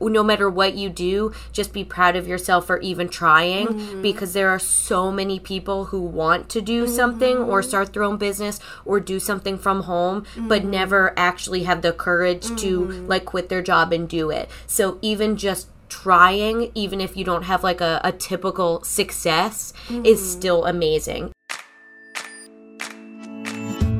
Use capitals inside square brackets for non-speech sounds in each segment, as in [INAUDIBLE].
no matter what you do, just be proud of yourself for even trying Mm-hmm. because there are so many people who want to do something or start their own business or do something from home but Mm-hmm. never actually have the courage to like quit their job and do it. So even just trying, even if you don't have like a, a typical success, is still amazing.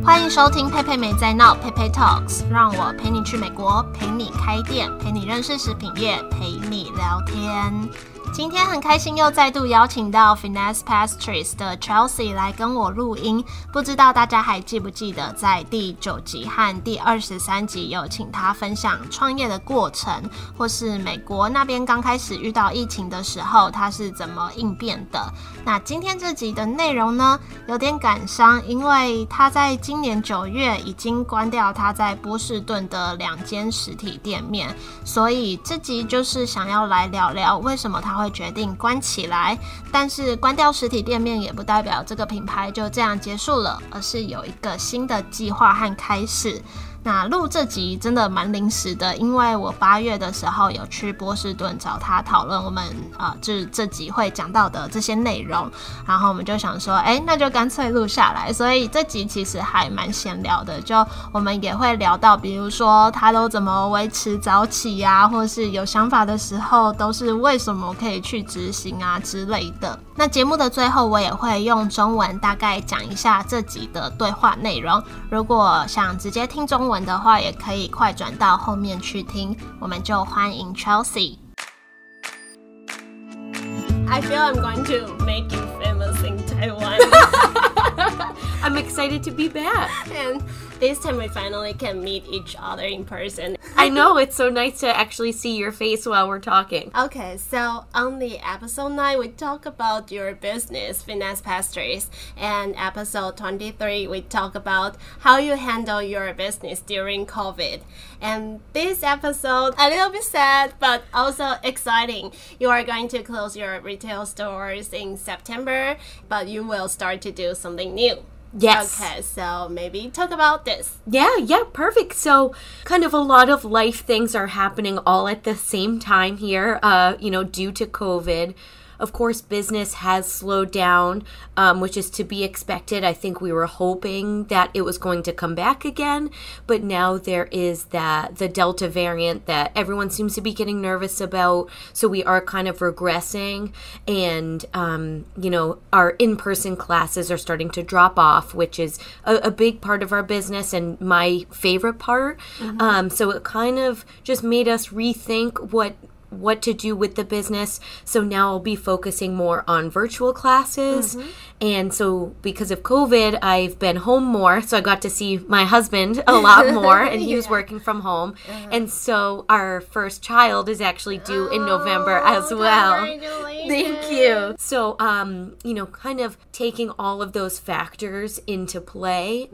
欢迎收听佩佩没在闹，佩佩 Talks，让我陪你去美国，陪你开店，陪你认识食品业，陪你聊天。今天很开心又再度邀请到 Finesse Pastries 的 Chelsea 来跟我录音，不知道大家还记不记得，在第九集和第二十三集有请他分享创业的过程，或是美国那边刚开始遇到疫情的时候，他是怎么应变的。那今天这集的内容呢，有点感伤，因为他在今年九月已经关掉他在波士顿的两间实体店面，所以这集就是想要来聊聊为什么他会决定关起来。但是关掉实体店面也不代表这个品牌就这样结束了，而是有一个新的计划和开始。那录这集真的蛮临时的，因为我八月的时候有去波士顿找他讨论我们啊，就是这集会讲到的这些内容，然后我们就想说，哎，那就干脆录下来。所以这集其实还蛮闲聊的，就我们也会聊到，比如说他都怎么维持早起呀、或是有想法的时候都是为什么可以去执行啊之类的。那节目的最后，我也会用中文大概讲一下这集的对话内容。如果想直接听中文的话，也可以快转到后面去听。我们就欢迎 Chelsea。I feel I'm going to make you famous in Taiwan. [LAUGHS] I'm excited to be back. and this time we finally can meet each other in person. I know it's so nice to actually see your face while we're talking. Okay, so on the episode 9, we talk about your business, Finesse Pastries. And episode 23, we talk about how you handle your business during COVID. And this episode, a little bit sad, but also exciting. You are going to close your retail stores in September, but you will start to do something new. Yes. Okay, so maybe talk about this. Yeah, yeah, perfect. So, kind of a lot of life things are happening all at the same time here, uh, you know, due to COVID. Of course, business has slowed down, um, which is to be expected. I think we were hoping that it was going to come back again, but now there is that the Delta variant that everyone seems to be getting nervous about. So we are kind of regressing, and um, you know, our in-person classes are starting to drop off, which is a, a big part of our business and my favorite part. Um, so it kind of just made us rethink what what to do with the business. So now I'll be focusing more on virtual classes. And so because of COVID, I've been home more. So I got to see my husband a lot [LAUGHS] more and he was working from home. And so our first child is actually due in November as well. Thank you. So, um, you know, kind of taking all of those factors into play,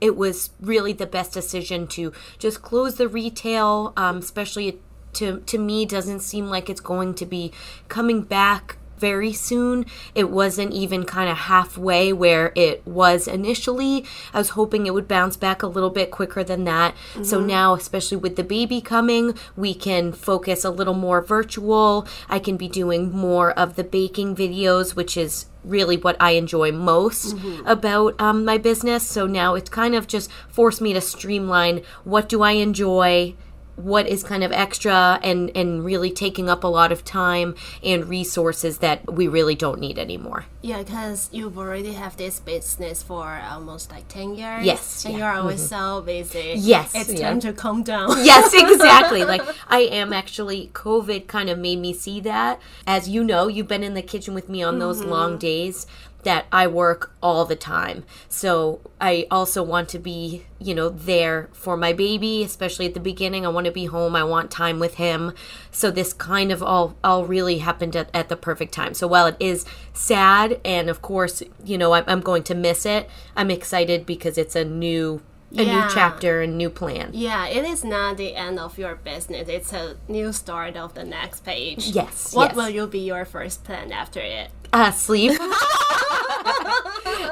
it was really the best decision to just close the retail, um, especially to to me doesn't seem like it's going to be coming back very soon. It wasn't even kind of halfway where it was initially. I was hoping it would bounce back a little bit quicker than that. So now, especially with the baby coming, we can focus a little more virtual. I can be doing more of the baking videos, which is really what I enjoy most about um, my business. So now it's kind of just forced me to streamline what do I enjoy what is kind of extra and and really taking up a lot of time and resources that we really don't need anymore. Yeah, because you've already have this business for almost like 10 years. Yes, And yeah. you're always mm-hmm. so busy. Yes, It's yeah. time to calm down. yes, [LAUGHS] exactly. Like I am actually COVID kind of made me see that. As you know, you've been in the kitchen with me on those mm-hmm. long days that I work all the time. So I also want to be, you know, there for my baby, especially at the beginning. I want to be home. I want time with him. So this kind of all all really happened at, at the perfect time. So while it is sad and of course, you know, I'm, I'm going to miss it, I'm excited because it's a new a Yeah. new chapter and new plan. Yeah, it is not the end of your business. It's a new start of the next page. Yes, What yes. will you be your first plan after it? Uh, sleep. [LAUGHS]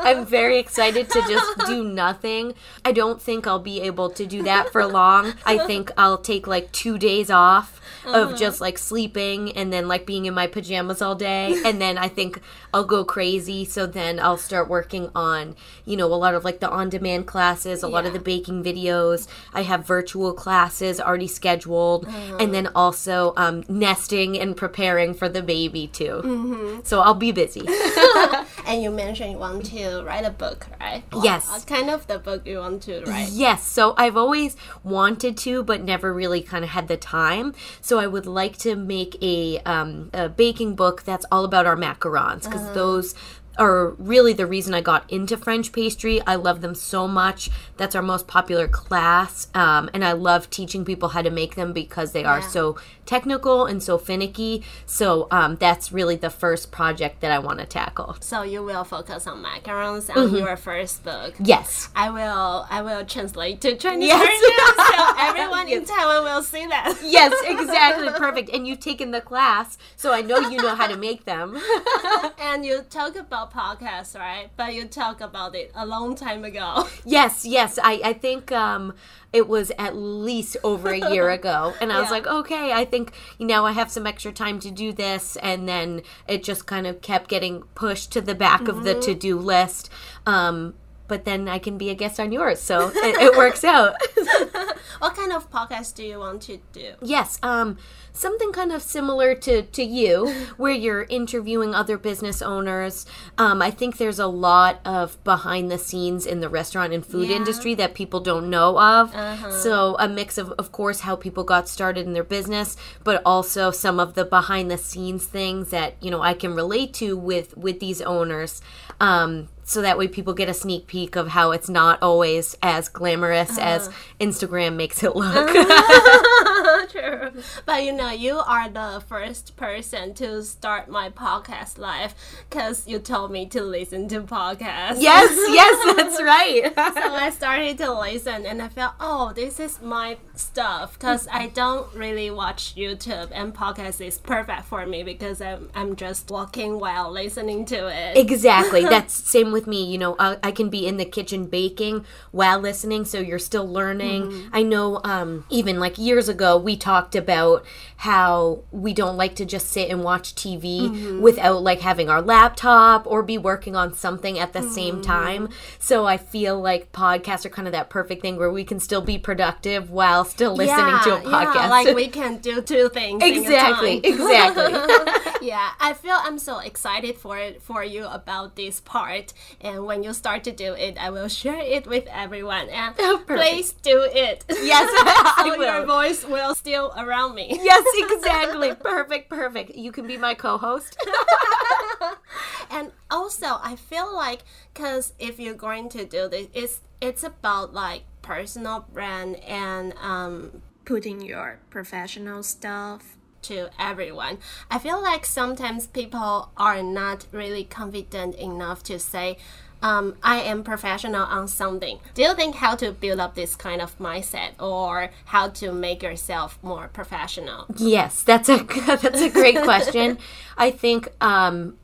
I'm very excited to just do nothing. I don't think I'll be able to do that for long. I think I'll take like two days off of uh-huh. just like sleeping and then like being in my pajamas all day. [LAUGHS] And then I think I'll go crazy. So then I'll start working on, you know, a lot of like the on demand classes, a lot of the baking videos. I have virtual classes already scheduled. Uh-huh. And then also um, nesting and preparing for the baby too. Mm-hmm. So I'll be busy. [LAUGHS] [LAUGHS] And you mentioned you want to write a book, right? Yes. What kind of the book you want to write? Yes, so I've always wanted to, but never really kind of had the time. So I would like to make a, um, a baking book that's all about our macarons because those are really the reason I got into French pastry. I love them so much. That's our most popular class, um, and I love teaching people how to make them because they are so technical and so finicky. So um, that's really the first project that I want to tackle. So you will focus on macarons on Mm-hmm. your first book. Yes. I will I will translate to Chinese Yes. version so [LAUGHS] everyone in Taiwan will see that. Yes, exactly. [LAUGHS] Perfect. And you've taken the class, so I know you know how to make them. and you talk about podcasts, right? But you talk about it a long time ago. [LAUGHS] yes, yes. I, I think um, it was at least over a year [LAUGHS] ago. And I was like, okay, I think you know I have some extra time to do this. And then it just kind of kept getting pushed to the back of the to do list. Um, but then I can be a guest on yours, so it, it works out. [LAUGHS] what kind of podcast do you want to do? Yes, um, something kind of similar to, to you, [LAUGHS] where you're interviewing other business owners. Um, I think there's a lot of behind the scenes in the restaurant and food Yeah. industry that people don't know of. Uh-huh. So, a mix of, of course, how people got started in their business, but also some of the behind the scenes things that, you know, I can relate to with, with these owners. Um, so that way people get a sneak peek of how it's not always as glamorous as Uh-huh. Instagram makes it look. [LAUGHS] True. But you know, you are the first person to start my podcast live because you told me to listen to podcasts. Yes, yes, [LAUGHS] that's right. so I started to listen and I felt, oh, this is my stuff because I don't really watch YouTube and podcast is perfect for me because I'm, I'm just walking while listening to it. exactly. [LAUGHS] That's same with me. You know, I, I can be in the kitchen baking while listening, so you're still learning. Mm-hmm. I know, um, even like years ago, we talked about how we don't like to just sit and watch TV mm-hmm. without like having our laptop or be working on something at the same mm-hmm. time. So I feel like podcasts are kind of that perfect thing where we can still be productive while still listening to a podcast. Yeah, like [LAUGHS] we can do two things. exactly, exactly. [LAUGHS] yeah, I feel I'm so excited for it for you about this part. And when you start to do it, I will share it with everyone. And [LAUGHS] please do it. yes, [LAUGHS] I so your voice will still around me. Yes, [LAUGHS] exactly. perfect, perfect. You can be my co-host. And also, I feel like because if you're going to do this, it's it's about like personal brand and um, putting your professional stuff to everyone. I feel like sometimes people are not really confident enough to say. Um, I am professional on something. Do you think how to build up this kind of mindset or how to make yourself more professional? yes, that's a [LAUGHS] that's a great question. [LAUGHS] I think um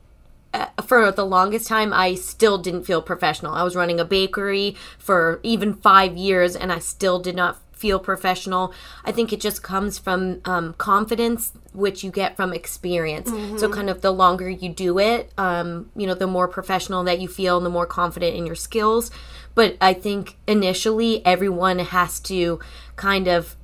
uh, for the longest time I still didn't feel professional. I was running a bakery for even 5 years and I still did not feel professional. I think it just comes from um, confidence, which you get from experience. So, kind of the longer you do it, um, you know, the more professional that you feel and the more confident in your skills. But I think initially everyone has to kind of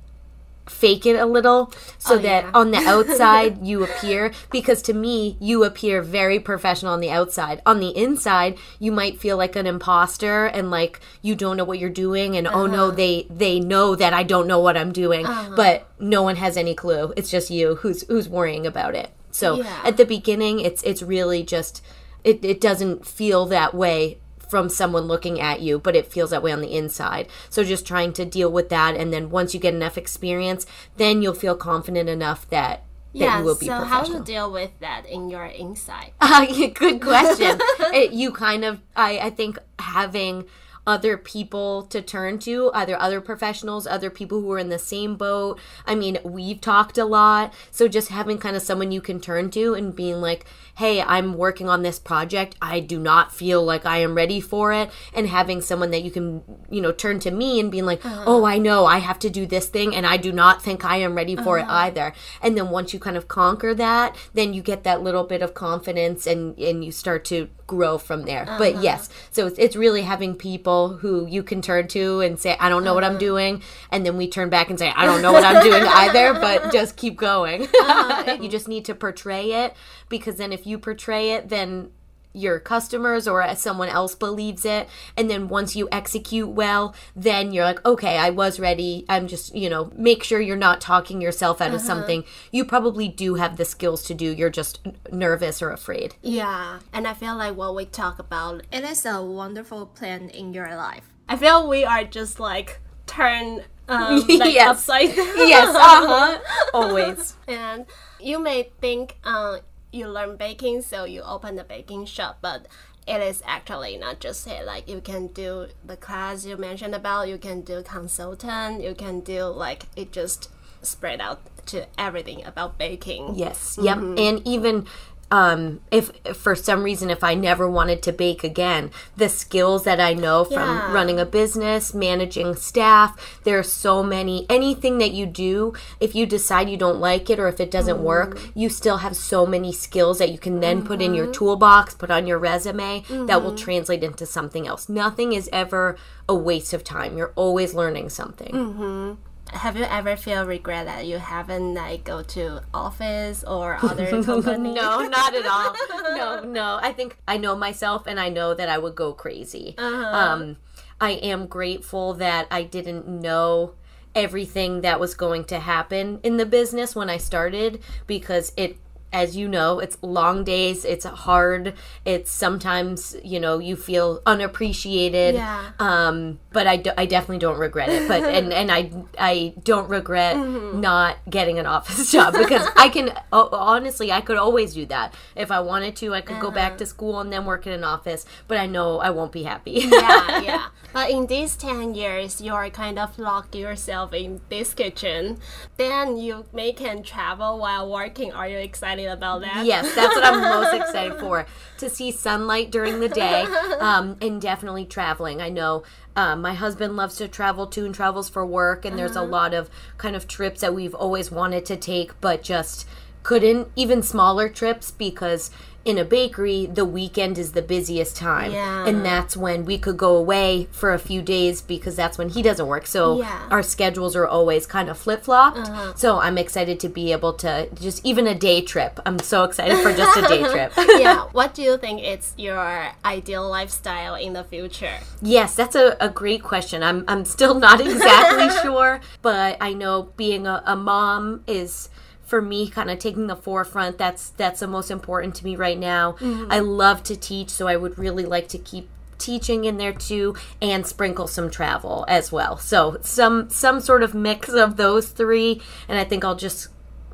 fake it a little so Oh, that yeah. on the outside [LAUGHS] you appear because to me you appear very professional on the outside on the inside you might feel like an imposter and like you don't know what you're doing and oh Uh-huh. no they they know that I don't know what I'm doing but no one has any clue it's just you who's who's worrying about it so Yeah. at the beginning it's it's really just it, it doesn't feel that way from someone looking at you, but it feels that way on the inside. So just trying to deal with that, and then once you get enough experience, then you'll feel confident enough that Yeah, you will be so how professional. to deal with that in your inside? Uh, [LAUGHS] good question. [LAUGHS] it, you kind of, I, I think having other people to turn to, either other professionals, other people who are in the same boat. I mean, we've talked a lot. So just having kind of someone you can turn to and being like, hey, I'm working on this project. I do not feel like I am ready for it. And having someone that you can, you know, turn to me and being like, uh-huh. oh, I know I have to do this thing and I do not think I am ready for uh-huh. it either. And then once you kind of conquer that, then you get that little bit of confidence and, and you start to grow from there. Uh-huh. But yes, so it's, it's really having people who you can turn to and say, I don't know uh-huh. what I'm uh-huh. doing. And then we turn back and say, I don't know what I'm doing [LAUGHS] either, but just keep going. Uh-huh. [LAUGHS] you just need to portray it because then if you portray it, then your customers or as someone else believes it and then once you execute well then you're like okay i was ready. I'm just you know make sure you're not talking yourself out uh-huh. of something. You probably do have the skills to do. You're just nervous or afraid. Yeah and i feel like what we talk about it is a wonderful plan in your life. I feel we are just like turn um, [LAUGHS] like yes. upside down. yes uh-huh. [LAUGHS] Always. And you may think uh, you learn baking, so you open the baking shop, but it is actually not just it. Like you can do the class you mentioned about, you can do consultant, you can do like it just spread out to everything about baking. Yes. Yep. Mm-hmm. And even um, if, if, for some reason if I never wanted to bake again, the skills that I know from yeah. running a business, managing staff, there are so many. Anything that you do, if you decide you don't like it or if it doesn't mm. work, you still have so many skills that you can then mm-hmm. put in your mm-hmm. toolbox, put on your resume mm-hmm. that will mm-hmm. translate into something else. Nothing is ever a waste of time. You're always learning something. Have you ever feel regret that you haven't like go to office or other [LAUGHS] company? no, not at all. [LAUGHS] No, no. I think I know myself, and I know that I would go crazy. Uh-huh. Um, I am grateful that I didn't know everything that was going to happen in the business when I started because it as you know, it's long days, it's hard, it's sometimes, you know, you feel unappreciated. Yeah. Um, but I, do, I definitely don't regret it. But and, and I I don't regret mm-hmm. not getting an office [LAUGHS] job because I can honestly I could always do that. If I wanted to, I could uh-huh. go back uh-huh. to school and then work in an office, but I know I won't be happy. yeah, yeah. [LAUGHS] But in these 10 years, you are kind of locked yourself in this kitchen. Then you may can travel while working. Are you excited? Excited about that. Yes, that's what I'm most [LAUGHS] excited for to see sunlight during the day um, and definitely traveling. I know um, my husband loves to travel too and travels for work, and there's uh-huh. a lot of kind of trips that we've always wanted to take, but just couldn't, even smaller trips because in a bakery, the weekend is the busiest time. Yeah. And that's when we could go away for a few days because that's when he doesn't work. So yeah. our schedules are always kind of flip flopped. Uh-huh. So I'm excited to be able to just even a day trip. I'm so excited for just a day trip. [LAUGHS] yeah. What do you think is your ideal lifestyle in the future? Yes, that's a, a great question. I'm, I'm still not [LAUGHS] exactly [LAUGHS] sure, but I know being a, a mom is for me kind of taking the forefront that's that's the most important to me right now mm-hmm. i love to teach so i would really like to keep teaching in there too and sprinkle some travel as well so some some sort of mix of those three and i think i'll just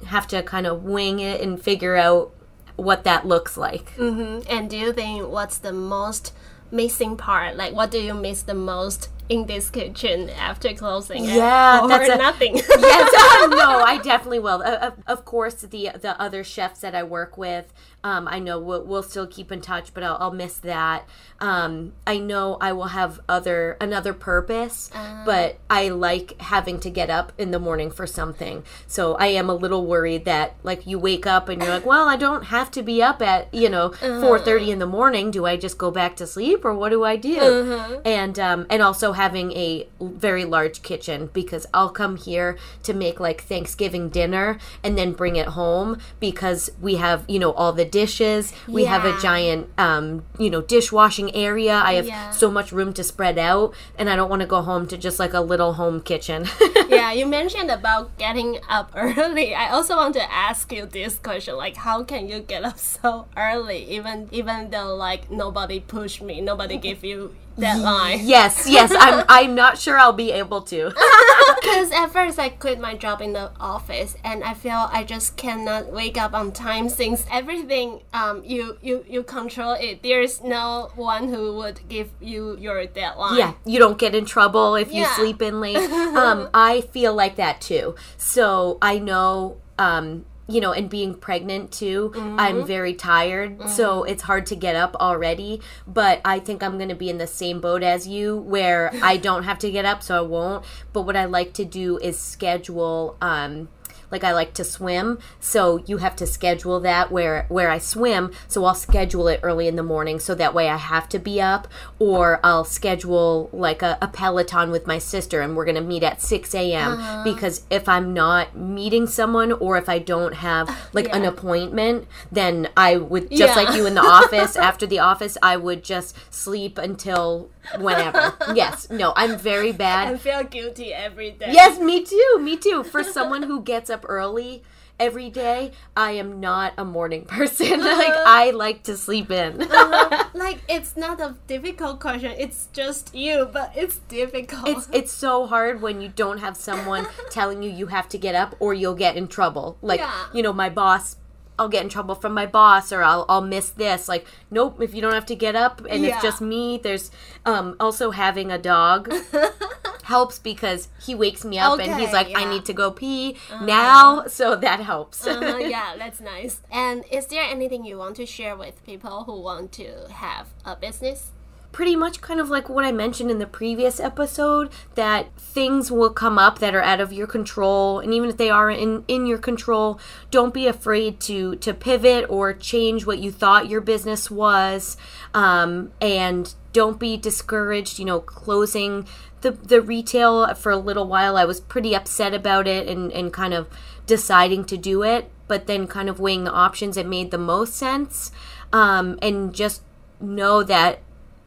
have to kind of wing it and figure out what that looks like mm-hmm. and do you think what's the most missing part like what do you miss the most in this kitchen after closing yeah, it, that's a, nothing. [LAUGHS] yes, uh, [LAUGHS] no, I definitely will. Uh, of course, the the other chefs that I work with, um, I know we'll, we'll, still keep in touch, but I'll, I'll miss that. Um, I know I will have other another purpose, uh. but I like having to get up in the morning for something. So I am a little worried that like you wake up and you're like, well, I don't have to be up at you know uh-huh. four uh. in the morning. Do I just go back to sleep or what do I do? Uh-huh. And um, and also having a very large kitchen because I'll come here to make like Thanksgiving dinner and then bring it home because we have, you know, all the dishes. We yeah. have a giant, um, you know, dishwashing area. I have yeah. so much room to spread out and I don't want to go home to just like a little home kitchen. [LAUGHS] yeah, you mentioned about getting up [LAUGHS] early. I also want to ask you this question like how can you get up [LAUGHS] so early even even though like nobody pushed me, nobody gave you deadline. Yes, yes. I'm [LAUGHS] I'm not sure I'll be able to. [LAUGHS] Because at first I quit my job in the office, and I feel I just cannot wake up on time since everything um you you you control it. There's no one who would give you your deadline. Yeah, you don't get in trouble if you Yeah. sleep in late. [LAUGHS] Um, I feel like that too. So I know, um, you know, and being pregnant too, Mm-hmm. I'm very tired. So it's hard to get up already. But I think I'm going to be in the same boat as you where I don't have to get up, so I won't. But what I like to do is schedule. Um, like I like to swim, so you have to schedule that where where I swim. So I'll schedule it early in the morning, so that way I have to be up, or I'll schedule like a, a Peloton with my sister, and we're gonna meet at six a.m. Because if I'm not meeting someone, or if I don't have like an appointment, then I would just Yeah. like you in the office. [LAUGHS] After the office, I would just sleep until whenever. yes, no, I'm very bad. I feel guilty every day. Yes, me too. Me too. For someone who gets up early every day, I am not a morning [LAUGHS] person. Uh-huh. like I like to sleep in. Uh-huh. [LAUGHS] Like it's not a difficult question. It's just you, but it's difficult. it's it's so hard when you don't have someone [LAUGHS] telling you you have to get up or you'll get in trouble. Like, Yeah. you know, my boss I'll get in trouble from my boss or I'll I'll miss this. Like, nope, if you don't have to get up and Yeah. it's just me, there's um also having a dog [LAUGHS] helps because he wakes me up and he's Okay, like, I need to go pee now, so that helps. uh, [LAUGHS] yeah, that's nice. And is there anything you want to share with people who want to have a business? Pretty much kind of like what I mentioned in the previous episode that things will come up that are out of your control and even if they are in in your control, don't be afraid to to pivot or change what you thought your business was um, and don't be discouraged, you know, closing the the retail for a little while I was pretty upset about it and and kind of deciding to do it, but then kind of weighing the options it made the most sense. Um, and just know that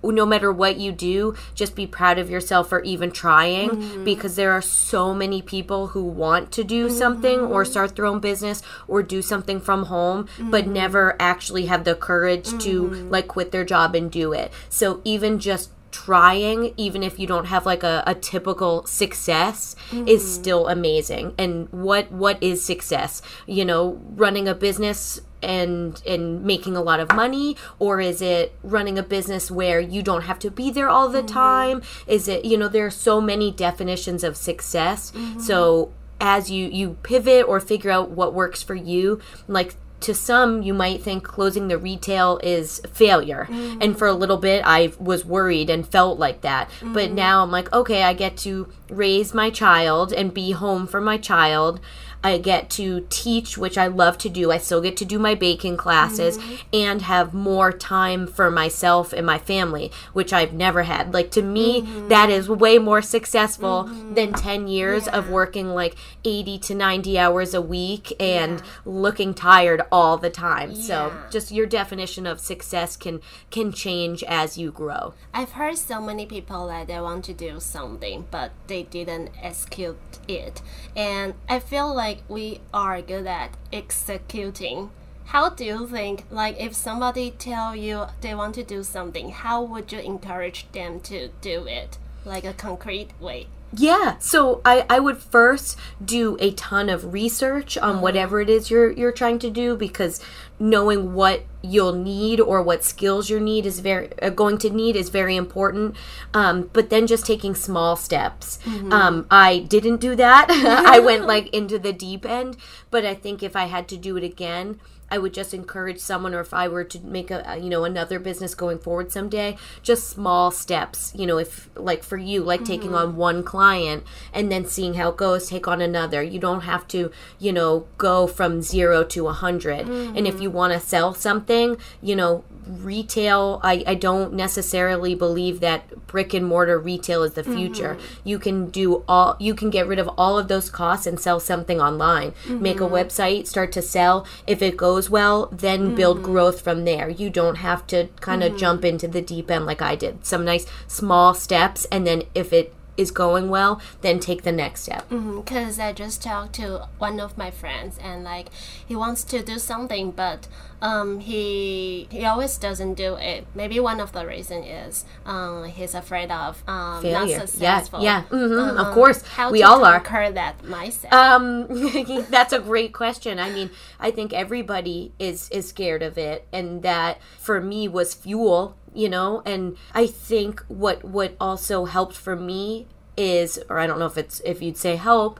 no matter what you do, just be proud of yourself for even trying mm-hmm. because there are so many people who want to do something or mm-hmm. start their own business or do something from home but mm-hmm. never actually have the courage to like quit their job and do it. So even just trying even if you don't have like a, a typical success is mm-hmm. still amazing. And what what is success? You know running a business and and making a lot of money or is it running a business where you don't have to be there all the mm-hmm. time? Is it you know there are so many definitions of success. Mm-hmm. So as you you pivot or figure out what works for you like to some you might think closing the retail is failure. Mm. And for a little bit i was worried and felt like that. But mm. now i'm like okay i get to raise my child and be home for my child I get to teach, which I love to do. I still get to do my baking classes mm-hmm. and have more time for myself and my family, which I've never had. Like to me, mm-hmm. that is way more successful mm-hmm. than 10 years of working like 80 to 90 hours a week and looking tired all the time. So, just your definition of success can can change as you grow. I've heard so many people that they want to do something, but they didn't execute it. And I feel like we are good at executing. How do you think, like, if somebody tell you they want to do something, how would you encourage them to do it, like a concrete way? Yeah, so I, I would first do a ton of research on mm-hmm. whatever it is you're you're trying to do because knowing what you'll need or what skills you need is very uh, going to need is very important. Um, but then just taking small steps. Um, I didn't do that. [LAUGHS] I went [LAUGHS] like into the deep end. But I think if I had to do it again, I would just encourage someone, or if I were to make a, you know another business going forward someday, just small steps. You know, if like for you, like taking mm-hmm. on one client and then seeing how it goes, take on another. You don't have to you know go from zero to a 100 And if mm-hmm. you want to sell something, you know, retail. I I don't necessarily believe that brick and mortar retail is the mm-hmm. future. You can do all. You can get rid of all of those costs and sell something online. Mm-hmm. Make a website, start to sell. If it goes well, then build mm-hmm. growth from there. You don't have to kind of jump into the deep end like I did. Some nice small steps, and then if it is going well, then take the next step. Because I just talked to one of my friends and like he wants to do something, but um, he he always doesn't do it. Maybe one of the reason is um, he's afraid of um, Failure. not Yeah, successful. yeah, mhm, of Um, course. how We all are. that mindset. Um, [LAUGHS] that's a great question. I mean, I think everybody is is scared of it, and that for me was fuel. You know, and I think what what also helped for me is, or I don't know if it's if you'd say help,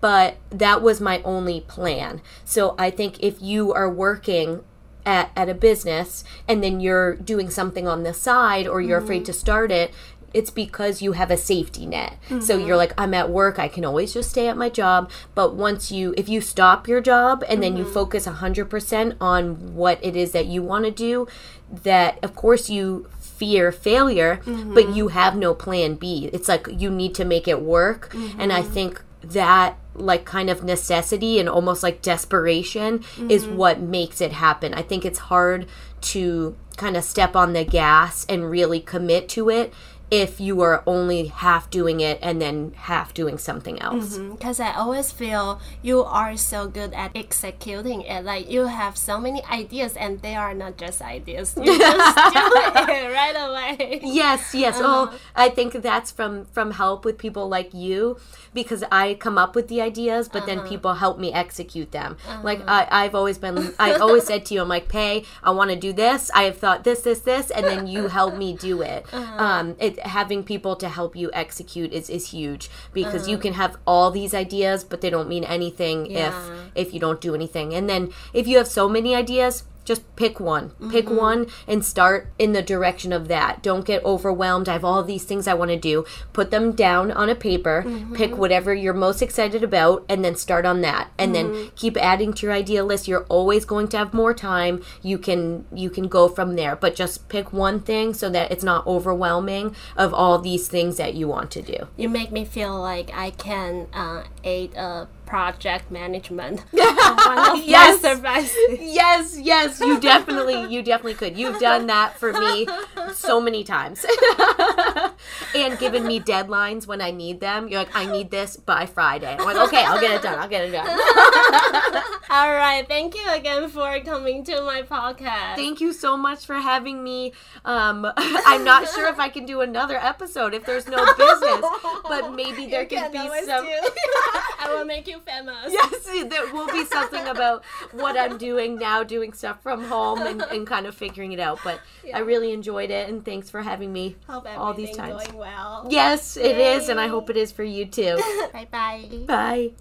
but that was my only plan. So I think if you are working at, at a business and then you're doing something on the side or you're afraid mm-hmm. to start it it's because you have a safety net. So mm-hmm. you're like i'm at work i can always just stay at my job. But once you if you stop your job and then you mm-hmm. focus 100% on what it is that you want to do that of course you fear failure but mm-hmm. you have no plan b. It's like you need to make it work. And i think that like kind of necessity and almost like desperation is what makes it happen. I think it's hard to kind of step on the gas and really commit to it if you are only half doing it and then half doing something else. Mm-hmm. because I always feel you are so good at executing it. Like you have so many ideas, and they are not just ideas. You [LAUGHS] just do it [LAUGHS] right away. Yes, yes. Uh-huh. Oh, I think that's from from help with people like you because I come up with the ideas, but then uh-huh. people help me execute them. Like uh-huh. I, I've always been, I've always said to you, I'm like, Pay, I want to do this. I have thought this, this, this, and then you help me do it. [LAUGHS] Um, it having people to help you execute is is huge because you uh-huh. can have all these ideas, but they don't mean anything Yeah. if if you don't do anything. And then if you have so many ideas, just pick one. Pick mm-hmm. one and start in the direction of that. Don't get overwhelmed. I have all these things I want to do. Put them down on a paper. Pick mm-hmm. whatever you're most excited about and then start on that. And then mm-hmm. keep adding to your idea list. You're always going to have more time. You can you can go from there, but just pick one thing so that it's not overwhelming of all these things that you want to do. You make me feel like I can uh, aid a project management. [LAUGHS] [LAUGHS] Yes. Yes, yes, you [LAUGHS] definitely, you definitely could. You've done that for me so many times, and given me deadlines when I need them. You're like, I need this by Friday. I'm like, okay, I'll get it done. I'll get it done. All right, thank you again for coming to my podcast. Thank you so much for having me. Um, I'm not sure if I can do another episode if there's no business, but maybe there You can be some. I will make you famous. Yes, [LAUGHS] there will be something about what I'm doing now, doing stuff from home and, and kind of figuring it out. But I really enjoyed it, and thanks for having me Hope all these everything times. going well. Yes, it is, and I Yay. hope it is for you too. [LAUGHS] Bye bye. Bye.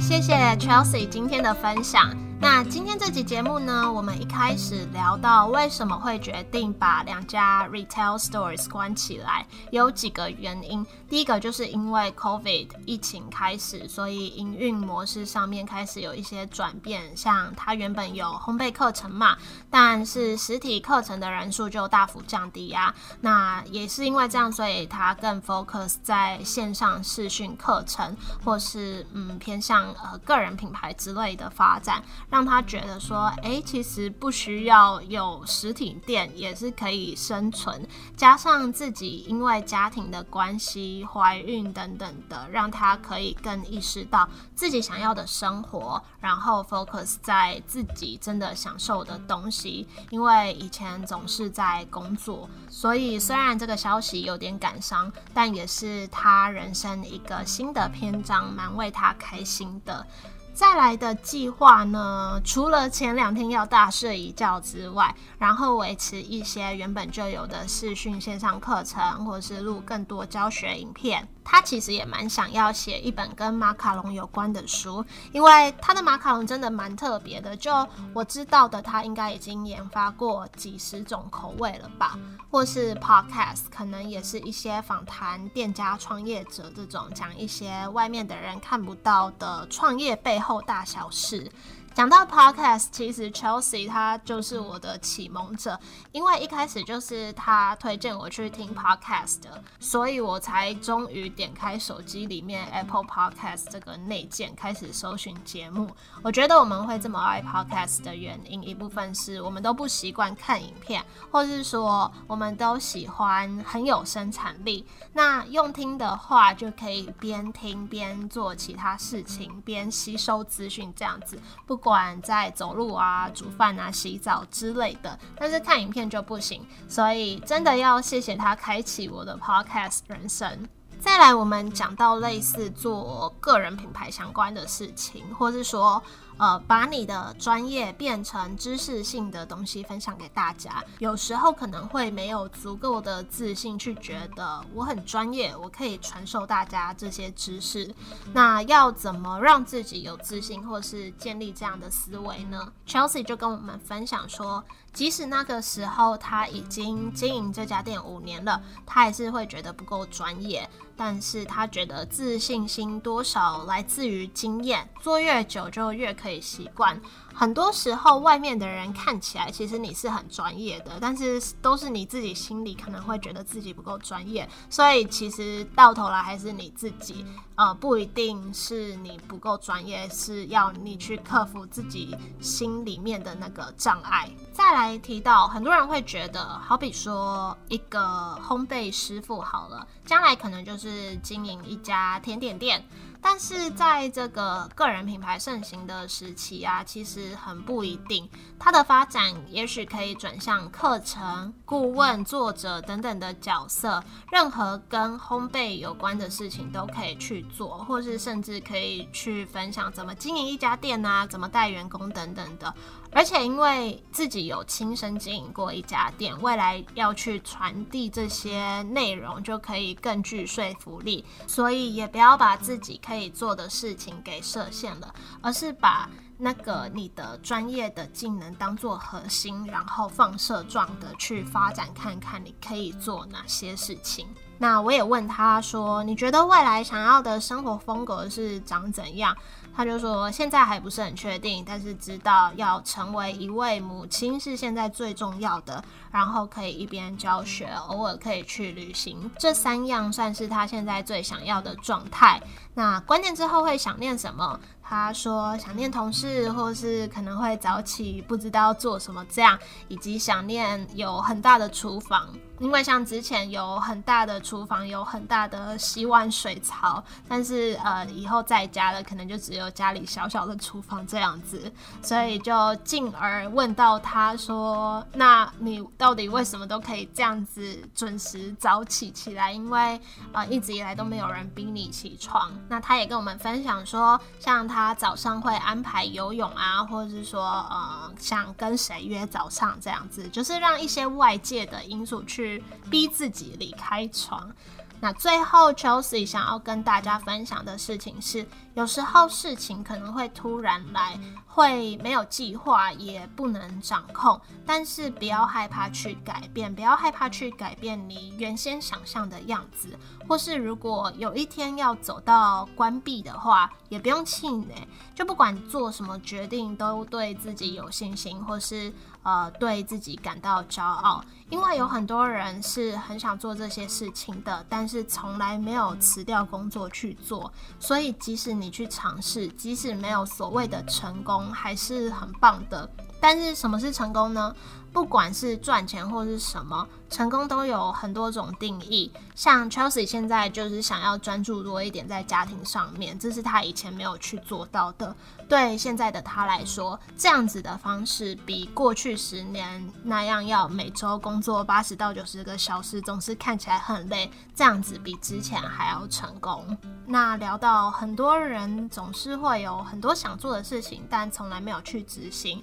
谢谢 Chelsea 今天的分享。 那今天这集节目呢，我们一开始聊到为什么会决定把两家 retail stores 关起来，有几个原因。第一个就是因为 COVID 疫情开始，所以营运模式上面开始有一些转变。像它原本有烘焙课程嘛，但是实体课程的人数就大幅降低呀、那也是因为这样，所以它更 focus 在线上视讯课程，或是嗯偏向呃个人品牌之类的发展，让他觉得说，诶，其实不需要有实体店也是可以生存。加上自己因为家庭的关系、怀孕等等的，让他可以更意识到自己想要的生活，然后 focus 在自己真的享受的东西。因为以前总是在工作，所以虽然这个消息有点感伤，但也是他人生一个新的篇章，蛮为他开心的。再来的计划呢，除了前两天要大睡一觉之外，然后维持一些原本就有的视讯线上课程，或是录更多教学影片。他其实也蛮想要写一本跟马卡龙有关的书，因为他的马卡龙真的蛮特别的。就我知道的，他应该已经研发过几十种口味了吧，或是 podcast，可能也是一些访谈店家创业者这种讲一些外面的人看不到的创业背后大小事。讲到 podcast，其实 Chelsea 他就是我的启蒙者，因为一开始就是他推荐我去听 podcast 的，所以我才终于点开手机里面 Apple Podcast 这个内建开始搜寻节目。我觉得我们会这么爱 podcast 的原因，一部分是我们都不习惯看影片，或是说我们都喜欢很有生产力。那用听的话，就可以边听边做其他事情，边吸收资讯，这样子不。管在走路啊、煮饭啊、洗澡之类的，但是看影片就不行，所以真的要谢谢他开启我的 podcast 人生。再来，我们讲到类似做个人品牌相关的事情，或是说。呃，把你的专业变成知识性的东西分享给大家，有时候可能会没有足够的自信去觉得我很专业，我可以传授大家这些知识。那要怎么让自己有自信，或是建立这样的思维呢？Chelsea 就跟我们分享说，即使那个时候他已经经营这家店五年了，他还是会觉得不够专业。但是他觉得自信心多少来自于经验，做越久就越可以习惯。很多时候，外面的人看起来其实你是很专业的，但是都是你自己心里可能会觉得自己不够专业，所以其实到头来还是你自己，呃，不一定是你不够专业，是要你去克服自己心里面的那个障碍。再来提到，很多人会觉得，好比说一个烘焙师傅好了，将来可能就是经营一家甜点店。但是在这个个人品牌盛行的时期啊，其实很不一定。它的发展也许可以转向课程顾问、作者等等的角色，任何跟烘焙有关的事情都可以去做，或是甚至可以去分享怎么经营一家店啊，怎么带员工等等的。而且因为自己有亲身经营过一家店，未来要去传递这些内容就可以更具说服力。所以也不要把自己可以做的事情给设限了，而是把那个你的专业的技能当做核心，然后放射状的去发发展，看看你可以做哪些事情。那我也问他说：“你觉得未来想要的生活风格是长怎样？”他就说：“现在还不是很确定，但是知道要成为一位母亲是现在最重要的。然后可以一边教学，偶尔可以去旅行，这三样算是他现在最想要的状态。那关键之后会想念什么？他说想念同事，或是可能会早起不知道做什么这样，以及想念有很大的厨房。”因为像之前有很大的厨房，有很大的洗碗水槽，但是呃以后在家了，可能就只有家里小小的厨房这样子，所以就进而问到他说：“那你到底为什么都可以这样子准时早起起来？因为呃一直以来都没有人逼你起床。”那他也跟我们分享说，像他早上会安排游泳啊，或者是说呃想跟谁约早上这样子，就是让一些外界的因素去。逼自己离开床。那最后，Chelsea 想要跟大家分享的事情是，有时候事情可能会突然来，会没有计划，也不能掌控。但是不要害怕去改变，不要害怕去改变你原先想象的样子。或是如果有一天要走到关闭的话，也不用气馁。就不管做什么决定，都对自己有信心，或是。呃，对自己感到骄傲，因为有很多人是很想做这些事情的，但是从来没有辞掉工作去做。所以，即使你你去尝试，即使没有所谓的成功，还是很棒的。但是，什么是成功呢？不管是赚钱或是什么，成功都有很多种定义。像 Chelsea 现在就是想要专注多一点在家庭上面，这是他以前没有去做到的。对现在的他来说，这样子的方式比过去十年那样要每周工作八十到九十个小时，总是看起来很累。这样子比之前还要成功。那聊到很多人总是会有很多想做的事情，但从来没有去执行。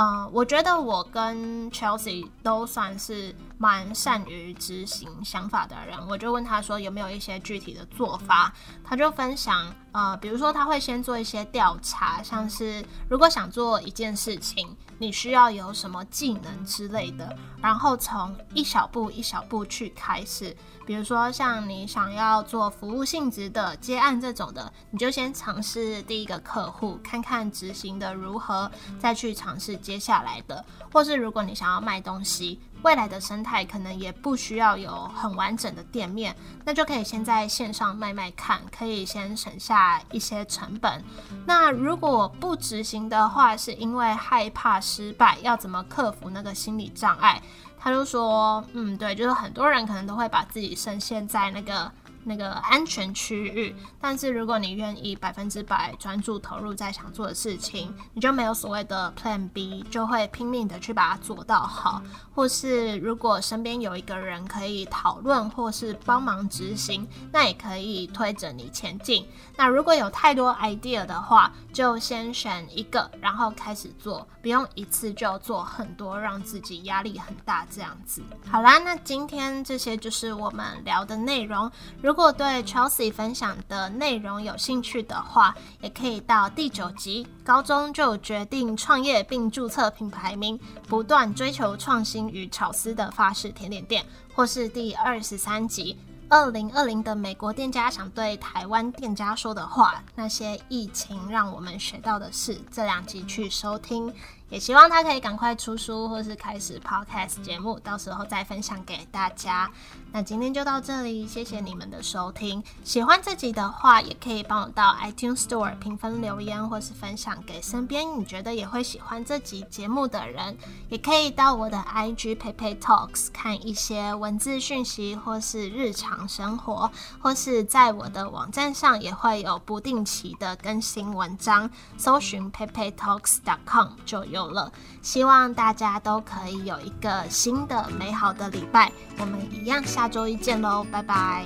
嗯，我觉得我跟 Chelsea 都算是蛮善于执行想法的人。我就问他说有没有一些具体的做法，他就分享，呃，比如说他会先做一些调查，像是如果想做一件事情。你需要有什么技能之类的，然后从一小步一小步去开始。比如说，像你想要做服务性质的接案这种的，你就先尝试第一个客户，看看执行的如何，再去尝试接下来的。或是如果你想要卖东西，未来的生态可能也不需要有很完整的店面，那就可以先在线上卖卖看，可以先省下一些成本。那如果不执行的话，是因为害怕失败，要怎么克服那个心理障碍？他就说，嗯，对，就是很多人可能都会把自己深陷在那个。那个安全区域，但是如果你愿意百分之百专注投入在想做的事情，你就没有所谓的 Plan B，就会拼命的去把它做到好。或是如果身边有一个人可以讨论或是帮忙执行，那也可以推着你前进。那如果有太多 idea 的话，就先选一个，然后开始做，不用一次就做很多，让自己压力很大这样子。好啦，那今天这些就是我们聊的内容。如果对 Chelsea 分享的内容有兴趣的话，也可以到第九集《高中就决定创业并注册品牌名，不断追求创新与巧思的法式甜点店》，或是第二十三集《二零二零的美国店家想对台湾店家说的话》，那些疫情让我们学到的事，这两集去收听。也希望他可以赶快出书，或是开始 podcast 节目，到时候再分享给大家。那今天就到这里，谢谢你们的收听。喜欢这集的话，也可以帮我到 iTunes Store 评分留言，或是分享给身边你觉得也会喜欢这集节目的人。也可以到我的 IG PayPay Talks 看一些文字讯息，或是日常生活，或是在我的网站上也会有不定期的更新文章。搜寻 PayPay Talks.com 就有。有了，希望大家都可以有一个新的美好的礼拜。我们一样，下周一见喽，拜拜。